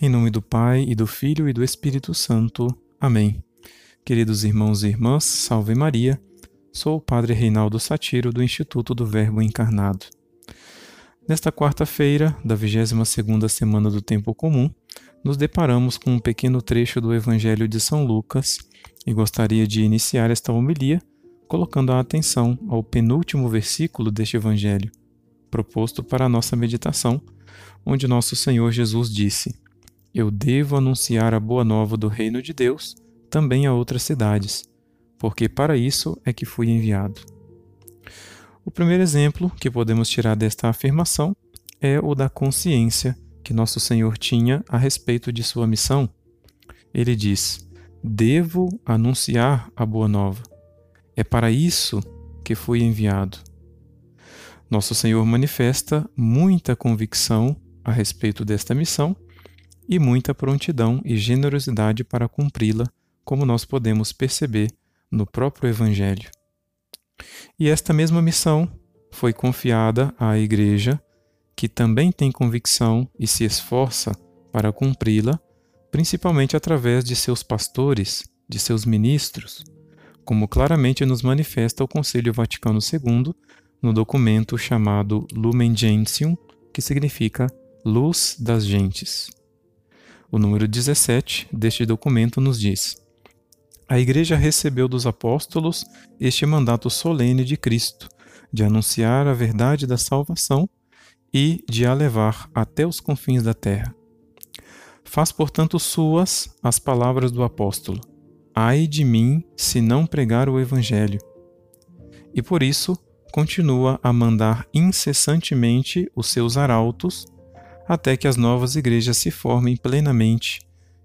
Em nome do Pai, e do Filho e do Espírito Santo. Amém. Queridos irmãos e irmãs, salve Maria. Sou o Padre Reinaldo Satiro, do Instituto do Verbo Encarnado. Nesta quarta-feira, da 22ª semana do Tempo Comum, nos deparamos com um pequeno trecho do Evangelho de São Lucas e gostaria de iniciar esta homilia colocando a atenção ao penúltimo versículo deste Evangelho, proposto para a nossa meditação, onde nosso Senhor Jesus disse: Eu devo anunciar a boa nova do reino de Deus também a outras cidades, porque para isso é que fui enviado. O primeiro exemplo que podemos tirar desta afirmação é o da consciência que nosso Senhor tinha a respeito de sua missão. Ele diz: Devo anunciar a boa nova. É para isso que fui enviado. Nosso Senhor manifesta muita convicção a respeito desta missão e muita prontidão e generosidade para cumpri-la, como nós podemos perceber no próprio Evangelho. E esta mesma missão foi confiada à Igreja, que também tem convicção e se esforça para cumpri-la, principalmente através de seus pastores, de seus ministros, como claramente nos manifesta o Concílio Vaticano II no documento chamado Lumen Gentium, que significa Luz das Gentes. O número 17 deste documento nos diz: a Igreja recebeu dos apóstolos este mandato solene de Cristo, de anunciar a verdade da salvação e de a levar até os confins da terra. Faz, portanto, suas as palavras do apóstolo: Ai de mim se não pregar o Evangelho. E por isso continua a mandar incessantemente os seus arautos até que as novas igrejas se formem plenamente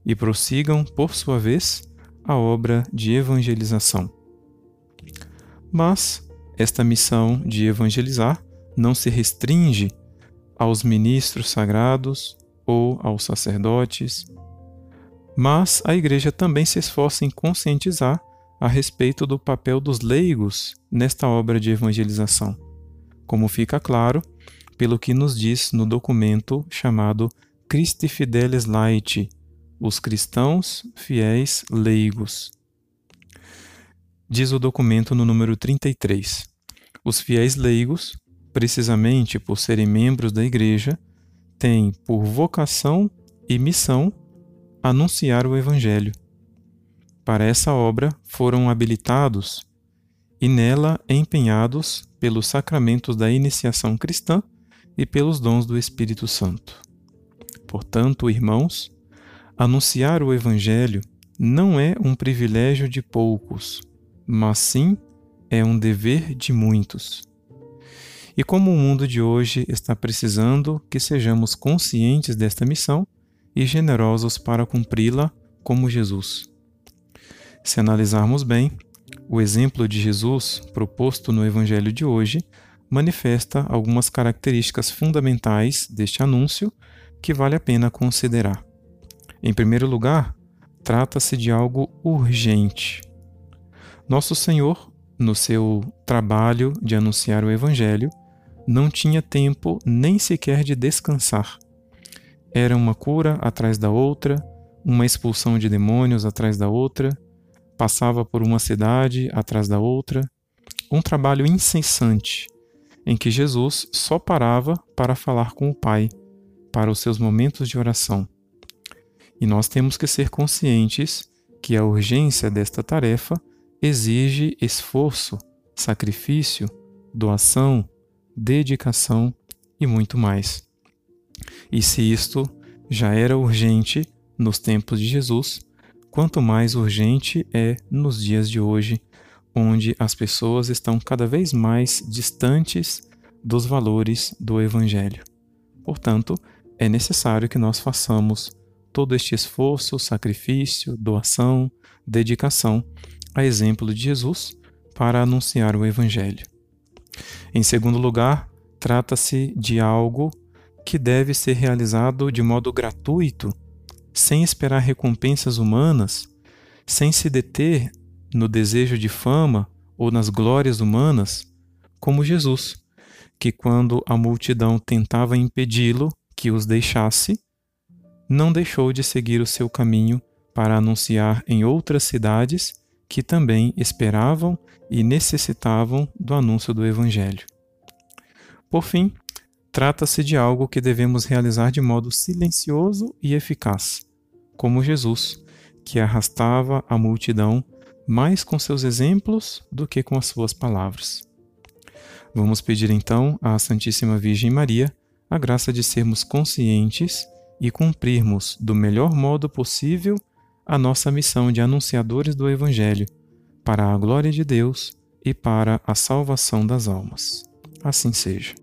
e prossigam, por sua vez, a obra de evangelização. Mas esta missão de evangelizar não se restringe aos ministros sagrados ou aos sacerdotes, mas a Igreja também se esforça em conscientizar a respeito do papel dos leigos nesta obra de evangelização, como fica claro pelo que nos diz no documento chamado Christi Fidelis Laiti, os cristãos fiéis leigos. Diz o documento no número 33. Os fiéis leigos, precisamente por serem membros da Igreja, têm por vocação e missão anunciar o Evangelho. Para essa obra foram habilitados e nela empenhados pelos sacramentos da iniciação cristã e pelos dons do Espírito Santo. Portanto, irmãos, Anunciar o Evangelho não é um privilégio de poucos, mas sim é um dever de muitos. E como o mundo de hoje está precisando que sejamos conscientes desta missão e generosos para cumpri-la como Jesus. Se analisarmos bem, o exemplo de Jesus proposto no Evangelho de hoje manifesta algumas características fundamentais deste anúncio que vale a pena considerar. Em primeiro lugar, trata-se de algo urgente. Nosso Senhor, no seu trabalho de anunciar o Evangelho, não tinha tempo nem sequer de descansar. Era uma cura atrás da outra, uma expulsão de demônios atrás da outra, passava por uma cidade atrás da outra, um trabalho incessante em que Jesus só parava para falar com o Pai, para os seus momentos de oração. E nós temos que ser conscientes que a urgência desta tarefa exige esforço, sacrifício, doação, dedicação e muito mais. E se isto já era urgente nos tempos de Jesus, quanto mais urgente é nos dias de hoje, onde as pessoas estão cada vez mais distantes dos valores do Evangelho. Portanto, é necessário que nós façamos todo este esforço, sacrifício, doação, dedicação, a exemplo de Jesus, para anunciar o Evangelho. Em segundo lugar, trata-se de algo que deve ser realizado de modo gratuito, sem esperar recompensas humanas, sem se deter no desejo de fama ou nas glórias humanas, como Jesus, que quando a multidão tentava impedi-lo que os deixasse, não deixou de seguir o seu caminho para anunciar em outras cidades que também esperavam e necessitavam do anúncio do Evangelho. Por fim, trata-se de algo que devemos realizar de modo silencioso e eficaz, como Jesus, que arrastava a multidão mais com seus exemplos do que com as suas palavras. Vamos pedir então à Santíssima Virgem Maria a graça de sermos conscientes e cumprirmos do melhor modo possível a nossa missão de anunciadores do Evangelho, para a glória de Deus e para a salvação das almas. Assim seja.